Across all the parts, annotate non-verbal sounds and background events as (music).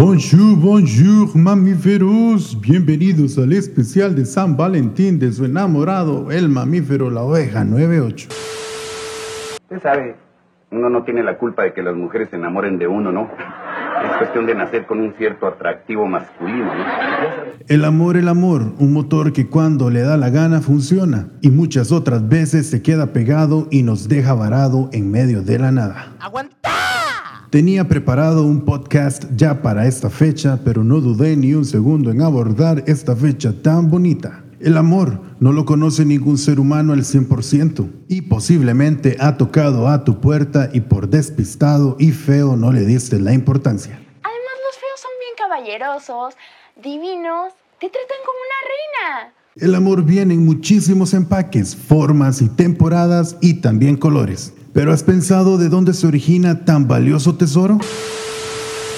Bonjour, bonjour, mamíferos. Bienvenidos al especial de San Valentín de su enamorado, el mamífero La Oveja 98. Usted sabe, uno no tiene la culpa de que las mujeres se enamoren de uno, ¿no? Es cuestión de nacer con un cierto atractivo masculino, ¿no? El amor, el amor, un motor que cuando le da la gana funciona y muchas otras veces se queda pegado y nos deja varado en medio de la nada. ¡Aguanta! Tenía preparado un podcast ya para esta fecha, pero no dudé ni un segundo en abordar esta fecha tan bonita. El amor no lo conoce ningún ser humano al 100% y posiblemente ha tocado a tu puerta y por despistado y feo no le diste la importancia. Además, los feos son bien caballerosos, divinos, te tratan como una reina. El amor viene en muchísimos empaques, formas y temporadas y también colores. Pero ¿has pensado de dónde se origina tan valioso tesoro?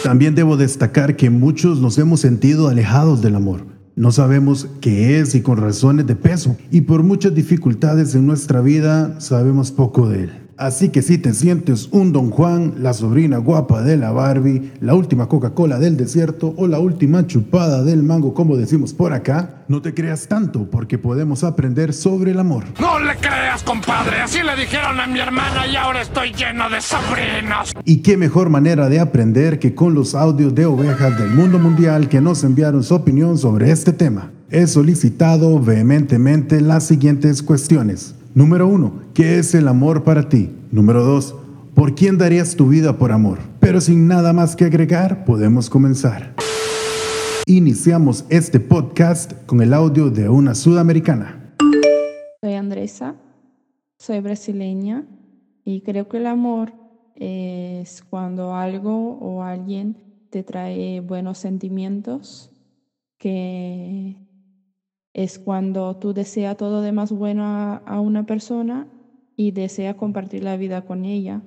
También debo destacar que muchos nos hemos sentido alejados del amor. No sabemos qué es y con razones de peso. Y por muchas dificultades en nuestra vida sabemos poco de él. Así que si te sientes un Don Juan, la sobrina guapa de la Barbie, la última Coca-Cola del desierto o la última chupada del mango como decimos por acá, no te creas tanto porque podemos aprender sobre el amor. No le creas, compadre. Así le dijeron a mi hermana y ahora estoy lleno de sobrinos. Y qué mejor manera de aprender que con los audios de ovejas del mundo mundial que nos enviaron su opinión sobre este tema. He solicitado vehementemente las siguientes cuestiones. Número uno, ¿qué es el amor para ti? Número dos, ¿por quién darías tu vida por amor? Pero sin nada más que agregar, podemos comenzar. Iniciamos este podcast con el audio de una sudamericana. Soy Andresa, soy brasileña y creo que el amor es cuando algo o alguien te trae buenos sentimientos, que es cuando tú deseas todo de más bueno a, una persona y desea compartir la vida con ella.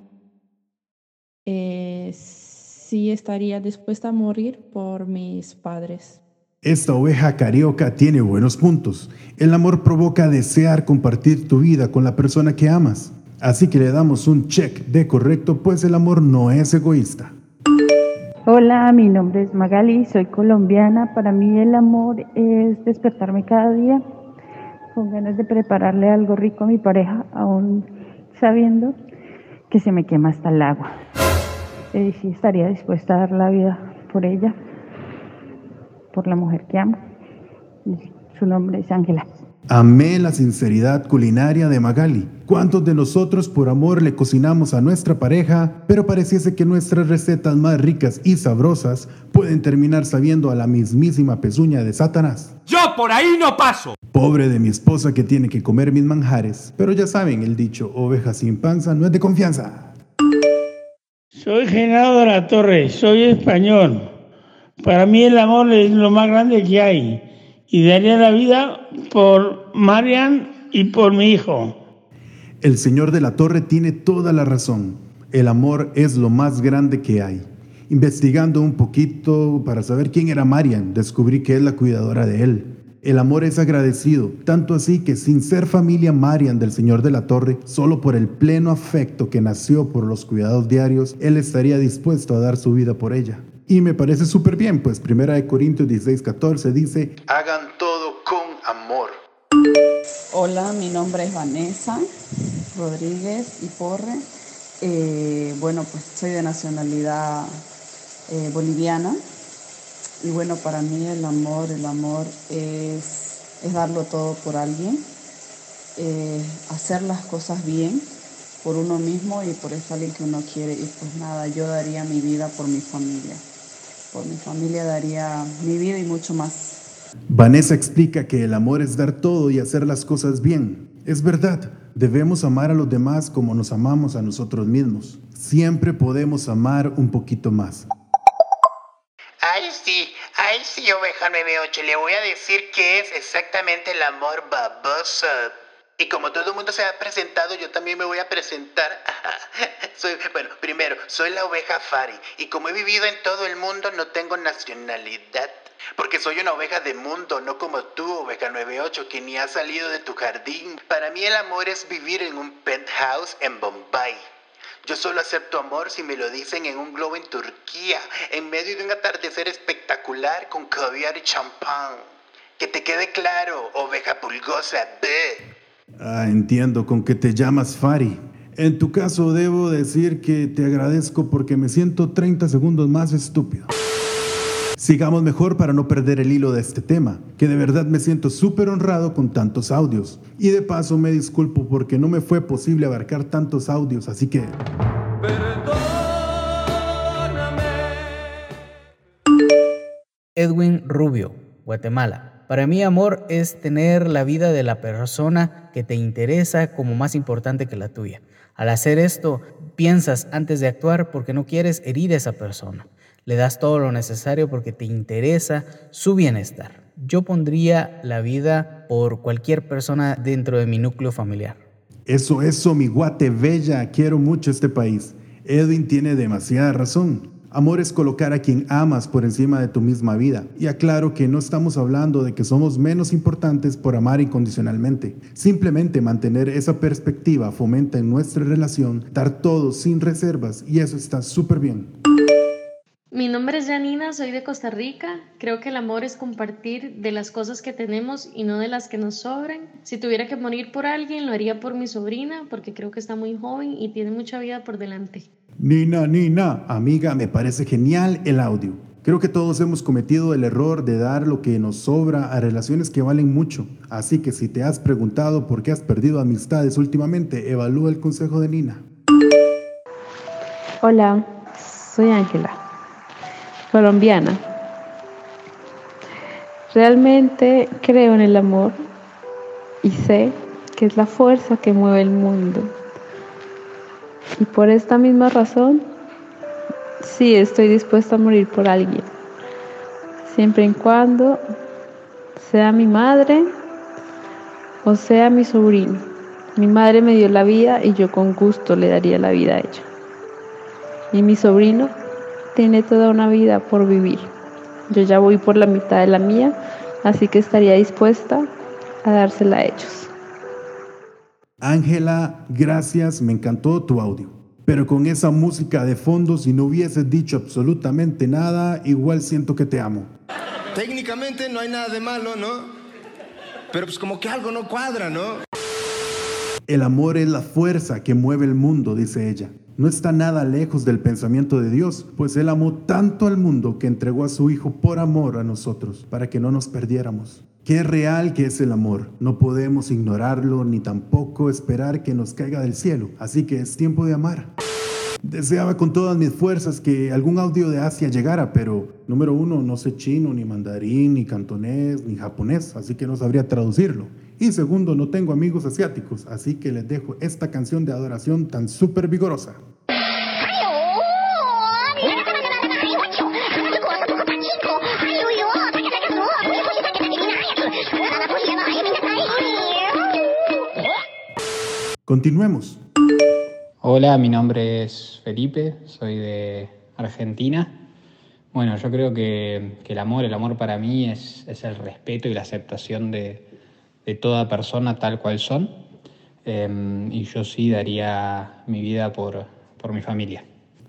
Eh, sí estaría dispuesta a morir por mis padres. Esta oveja carioca tiene buenos puntos. El amor provoca desear compartir tu vida con la persona que amas. Así que le damos un check de correcto, pues el amor no es egoísta. Hola, mi nombre es Magali, soy colombiana. Para mí el amor es despertarme cada día con ganas de prepararle algo rico a mi pareja, aún sabiendo que se me quema hasta el agua. Eh, sí estaría dispuesta a dar la vida por ella, por la mujer que amo. Su nombre es Ángela. Amé la sinceridad culinaria de Magali. ¿Cuántos de nosotros por amor le cocinamos a nuestra pareja, pero pareciese que nuestras recetas más ricas y sabrosas pueden terminar sabiendo a la mismísima pezuña de Satanás? Yo por ahí no paso. Pobre de mi esposa que tiene que comer mis manjares, pero ya saben el dicho, oveja sin panza no es de confianza. Soy Genaro de la Torre, soy español. Para mí el amor es lo más grande que hay y daría la vida por Marian y por mi hijo. El señor de la torre tiene toda la razón. El amor es lo más grande que hay. Investigando un poquito para saber quién era Marian, descubrí que es la cuidadora de él. El amor es agradecido, tanto así que sin ser familia Marian del Señor de la Torre, solo por el pleno afecto que nació por los cuidados diarios, él estaría dispuesto a dar su vida por ella. Y me parece súper bien, pues Primera de Corintios 16, 14 dice, hagan todo con amor. Hola, mi nombre es Vanessa Rodríguez y Porre. Eh, bueno, pues soy de nacionalidad eh, boliviana. Y bueno, para mí el amor, el amor es, es darlo todo por alguien, eh, hacer las cosas bien por uno mismo y por ese alguien que uno quiere. Y pues nada, yo daría mi vida por mi familia. Por mi familia daría mi vida y mucho más. Vanessa explica que el amor es dar todo y hacer las cosas bien. Es verdad, debemos amar a los demás como nos amamos a nosotros mismos. Siempre podemos amar un poquito más. Ay, sí, ay, sí, oveja 98. Le voy a decir qué es exactamente el amor baboso. Y como todo el mundo se ha presentado, yo también me voy a presentar. (laughs) soy, bueno, primero, soy la oveja Fari. Y como he vivido en todo el mundo, no tengo nacionalidad. Porque soy una oveja de mundo, no como tú, oveja 98, que ni ha salido de tu jardín. Para mí el amor es vivir en un penthouse en Bombay. Yo solo acepto amor si me lo dicen en un globo en Turquía, en medio de un atardecer espectacular con caviar y champán. Que te quede claro, oveja pulgosa. Ah, entiendo con que te llamas Fari. En tu caso debo decir que te agradezco porque me siento 30 segundos más estúpido. Sigamos mejor para no perder el hilo de este tema, que de verdad me siento súper honrado con tantos audios. Y de paso me disculpo porque no me fue posible abarcar tantos audios, así que... Edwin Rubio, Guatemala. Para mí amor es tener la vida de la persona que te interesa como más importante que la tuya. Al hacer esto, piensas antes de actuar porque no quieres herir a esa persona. Le das todo lo necesario porque te interesa su bienestar. Yo pondría la vida por cualquier persona dentro de mi núcleo familiar. Eso, eso, mi guate bella. Quiero mucho este país. Edwin tiene demasiada razón. Amor es colocar a quien amas por encima de tu misma vida. Y aclaro que no estamos hablando de que somos menos importantes por amar incondicionalmente. Simplemente mantener esa perspectiva fomenta en nuestra relación dar todo sin reservas y eso está súper bien. Mi nombre es Janina, soy de Costa Rica. Creo que el amor es compartir de las cosas que tenemos y no de las que nos sobran. Si tuviera que morir por alguien, lo haría por mi sobrina, porque creo que está muy joven y tiene mucha vida por delante. Nina, Nina, amiga, me parece genial el audio. Creo que todos hemos cometido el error de dar lo que nos sobra a relaciones que valen mucho. Así que si te has preguntado por qué has perdido amistades últimamente, evalúa el consejo de Nina. Hola, soy Ángela colombiana. Realmente creo en el amor y sé que es la fuerza que mueve el mundo. Y por esta misma razón, sí estoy dispuesta a morir por alguien, siempre y cuando sea mi madre o sea mi sobrino. Mi madre me dio la vida y yo con gusto le daría la vida a ella. Y mi sobrino tiene toda una vida por vivir. Yo ya voy por la mitad de la mía, así que estaría dispuesta a dársela a ellos. Ángela, gracias, me encantó tu audio. Pero con esa música de fondo, si no hubieses dicho absolutamente nada, igual siento que te amo. Técnicamente no hay nada de malo, ¿no? Pero pues como que algo no cuadra, ¿no? El amor es la fuerza que mueve el mundo, dice ella no está nada lejos del pensamiento de Dios, pues Él amó tanto al mundo que entregó a su Hijo por amor a nosotros, para que no nos perdiéramos. Qué real que es el amor. No podemos ignorarlo ni tampoco esperar que nos caiga del cielo. Así que es tiempo de amar. Deseaba con todas mis fuerzas que algún audio de Asia llegara, pero número uno, no sé chino, ni mandarín, ni cantonés, ni japonés, así que no sabría traducirlo. Y segundo, no tengo amigos asiáticos, así que les dejo esta canción de adoración tan súper vigorosa. Continuemos. Hola, mi nombre es Felipe, soy de Argentina. Bueno, yo creo que, el amor, el amor para mí es, es el respeto y la aceptación de, de toda persona tal cual son. Em, y yo sí daría mi vida por, por mi familia.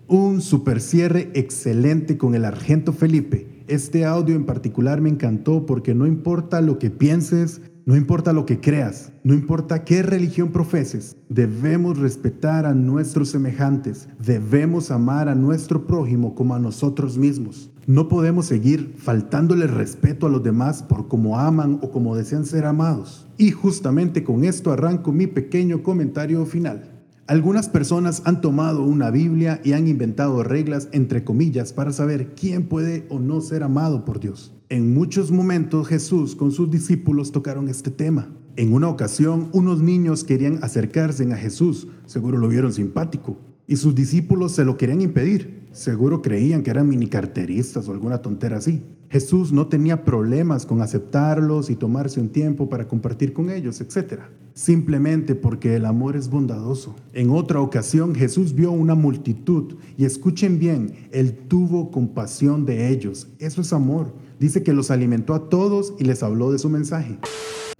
Un super cierre excelente con el Argento Felipe. Este audio en particular me encantó porque no importa lo que pienses, no importa lo que creas, no importa qué religión profeses, debemos respetar a nuestros semejantes, debemos amar a nuestro prójimo como a nosotros mismos. No podemos seguir faltándole respeto a los demás por cómo aman o como desean ser amados. Y justamente con esto arranco mi pequeño comentario final. Algunas personas han tomado una Biblia y han inventado reglas entre comillas para saber quién puede o no ser amado por Dios. En muchos momentos Jesús con sus discípulos tocaron este tema. En una ocasión unos niños querían acercarse a Jesús, seguro lo vieron simpático, y sus discípulos se lo querían impedir. Seguro creían que eran mini carteristas o alguna tontera así. Jesús no tenía problemas con aceptarlos y tomarse un tiempo para compartir con ellos, etc. Simplemente porque el amor es bondadoso. En otra ocasión Jesús vio una multitud y escuchen bien, Él tuvo compasión de ellos. Eso es amor. Dice que los alimentó a todos y les habló de su mensaje.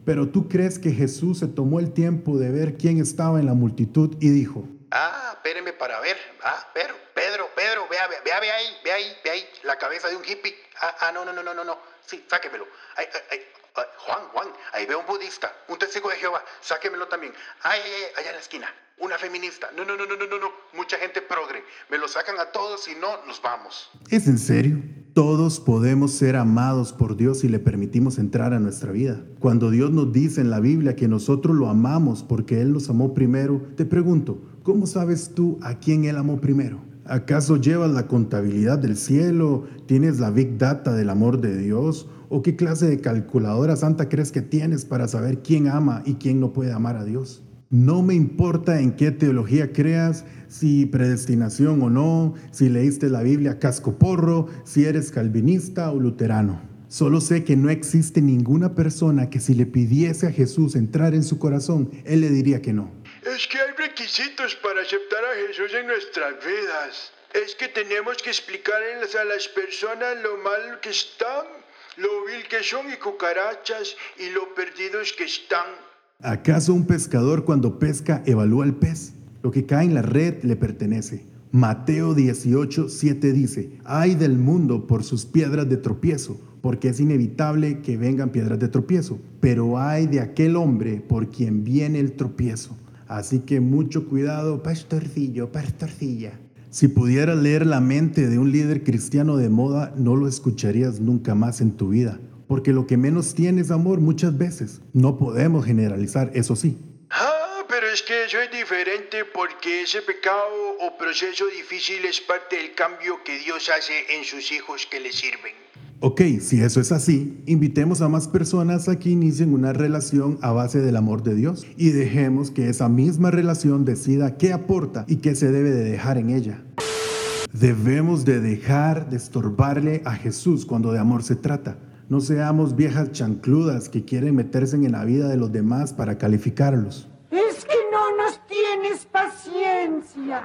Pero tú crees que Jesús se tomó el tiempo de ver quién estaba en la multitud y dijo, Ah, espérenme para ver. Ah, Pedro, Pedro, Pedro, vea, vea, vea, vea ahí, vea ahí, vea ahí, la cabeza de un hippie. Ah, ah, no, no, no, no, no, no. Sí, sáquemelo. Ay, ay, ay, ay, Juan, Juan, ahí veo un budista, un testigo de Jehová, sáquemelo también. Ay, ay, ay, allá en la esquina, una feminista. No, no, no, no, no, no, no. Mucha gente progre. Me lo sacan a todos y no, nos vamos. ¿Es en serio? Todos podemos ser amados por Dios si le permitimos entrar a nuestra vida. Cuando Dios nos dice en la Biblia que nosotros lo amamos porque Él nos amó primero, te pregunto, ¿cómo sabes tú a quién Él amó primero? ¿Acaso llevas la contabilidad del cielo? ¿Tienes la big data del amor de Dios? ¿O qué clase de calculadora santa crees que tienes para saber quién ama y quién no puede amar a Dios? No me importa en qué teología creas, si predestinación o no, si leíste la Biblia casco porro, si eres calvinista o luterano. Solo sé que no existe ninguna persona que si le pidiese a Jesús entrar en su corazón, Él le diría que no. Es que hay requisitos para aceptar a Jesús en nuestras vidas. Es que tenemos que explicarles a las personas lo mal que están, lo vil que son y cucarachas y lo perdidos que están. ¿Acaso un pescador cuando pesca evalúa el pez? Lo que cae en la red le pertenece. Mateo 18, 7 dice, hay del mundo por sus piedras de tropiezo, porque es inevitable que vengan piedras de tropiezo, pero hay de aquel hombre por quien viene el tropiezo. Así que mucho cuidado, pastorcillo, pastorcilla. Si pudieras leer la mente de un líder cristiano de moda, no lo escucharías nunca más en tu vida porque lo que menos tiene es amor muchas veces. No podemos generalizar, eso sí. Ah, pero es que eso es diferente porque ese pecado o proceso difícil es parte del cambio que Dios hace en sus hijos que le sirven. Ok, si eso es así, invitemos a más personas a que inicien una relación a base del amor de Dios y dejemos que esa misma relación decida qué aporta y qué se debe de dejar en ella. Debemos de dejar de estorbarle a Jesús cuando de amor se trata. No seamos viejas chancludas que quieren meterse en la vida de los demás para calificarlos. Es que no nos tienes paciencia.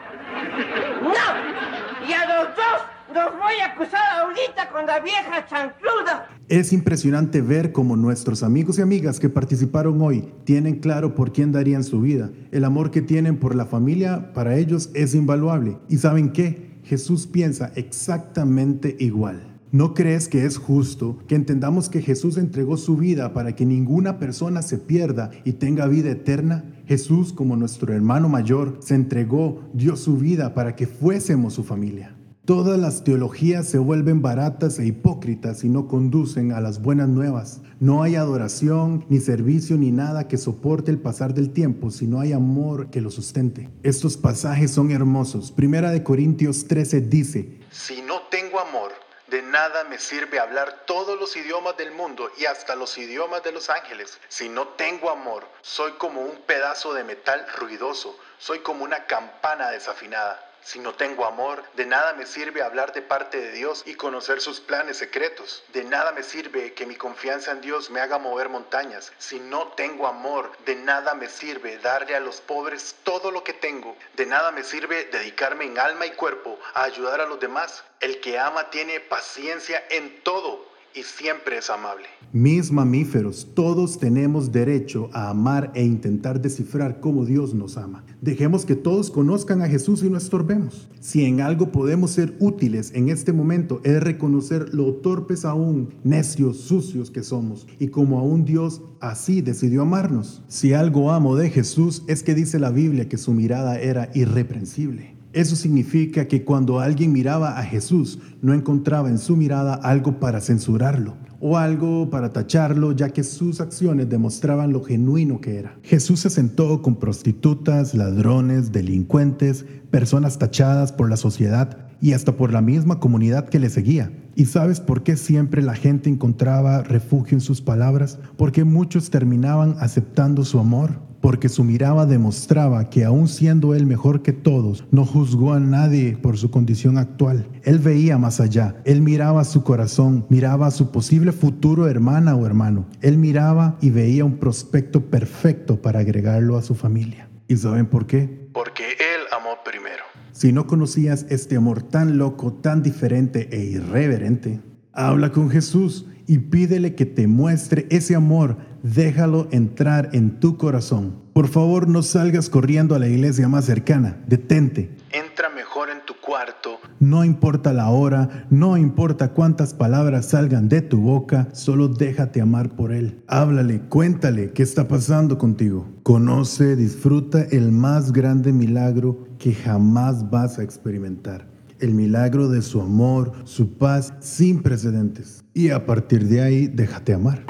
No. Y a los dos los voy a acusar ahorita con la vieja chancluda. Es impresionante ver cómo nuestros amigos y amigas que participaron hoy tienen claro por quién darían su vida. El amor que tienen por la familia para ellos es invaluable. ¿Y saben qué? Jesús piensa exactamente igual. ¿No crees que es justo que entendamos que Jesús entregó su vida para que ninguna persona se pierda y tenga vida eterna? Jesús, como nuestro hermano mayor, se entregó, dio su vida para que fuésemos su familia. Todas las teologías se vuelven baratas e hipócritas y no conducen a las buenas nuevas. No hay adoración, ni servicio, ni nada que soporte el pasar del tiempo si no hay amor que lo sustente. Estos pasajes son hermosos. Primera de Corintios 13 dice, Si no tengo amor, de nada me sirve hablar todos los idiomas del mundo y hasta los idiomas de los ángeles. Si no tengo amor, soy como un pedazo de metal ruidoso, soy como una campana desafinada. Si no tengo amor, de nada me sirve hablar de parte de Dios y conocer sus planes secretos. De nada me sirve que mi confianza en Dios me haga mover montañas. Si no tengo amor, de nada me sirve darle a los pobres todo lo que tengo. De nada me sirve dedicarme en alma y cuerpo a ayudar a los demás. El que ama tiene paciencia en todo y siempre es amable. Mis mamíferos, todos tenemos derecho a amar e intentar descifrar cómo Dios nos ama. Dejemos que todos conozcan a Jesús y no estorbemos. Si en algo podemos ser útiles en este momento es reconocer lo torpes aún, necios, sucios que somos y como aún Dios así decidió amarnos. Si algo amo de Jesús es que dice la Biblia que su mirada era irreprensible. Eso significa que cuando alguien miraba a Jesús, no encontraba en su mirada algo para censurarlo o algo para tacharlo, ya que sus acciones demostraban lo genuino que era. Jesús se sentó con prostitutas, ladrones, delincuentes, personas tachadas por la sociedad y hasta por la misma comunidad que le seguía. ¿Y sabes por qué siempre la gente encontraba refugio en sus palabras? Porque muchos terminaban aceptando su amor porque su mirada demostraba que aun siendo él mejor que todos, no juzgó a nadie por su condición actual. Él veía más allá, él miraba su corazón, miraba a su posible futuro hermana o hermano. Él miraba y veía un prospecto perfecto para agregarlo a su familia. ¿Y saben por qué? Porque Él amó primero. Si no conocías este amor tan loco, tan diferente e irreverente, habla con Jesús y pídele que te muestre ese amor. Déjalo entrar en tu corazón. Por favor, no salgas corriendo a la iglesia más cercana. Detente. Entra mejor en tu cuarto. No importa la hora, no importa cuántas palabras salgan de tu boca, solo déjate amar por Él. Háblale, cuéntale qué está pasando contigo. Conoce, disfruta el más grande milagro que jamás vas a experimentar. El milagro de su amor, su paz sin precedentes. Y a partir de ahí, déjate amar.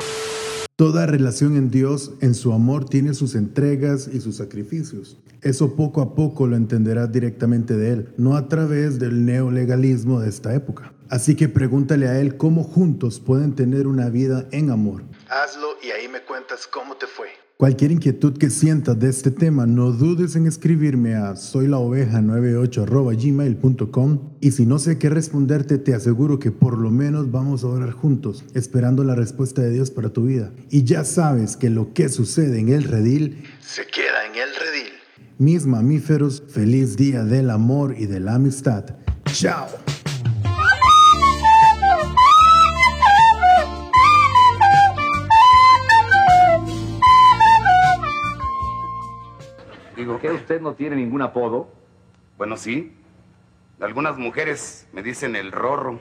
Toda relación en Dios, en su amor, tiene sus entregas y sus sacrificios. Eso poco a poco lo entenderás directamente de Él, no a través del neolegalismo de esta época. Así que pregúntale a Él cómo juntos pueden tener una vida en amor. Hazlo y ahí me cuentas cómo te fue. Cualquier inquietud que sientas de este tema, no dudes en escribirme a soylaoveja98.gmail.com y si no sé qué responderte, te aseguro que por lo menos vamos a orar juntos, esperando la respuesta de Dios para tu vida. Y ya sabes que lo que sucede en el redil Se queda en el redil. mis mamíferos, feliz día del amor y de la amistad. ¡Chao! Digo, ¿qué usted no tiene ningún apodo? Bueno, sí. Algunas mujeres me dicen el rorro.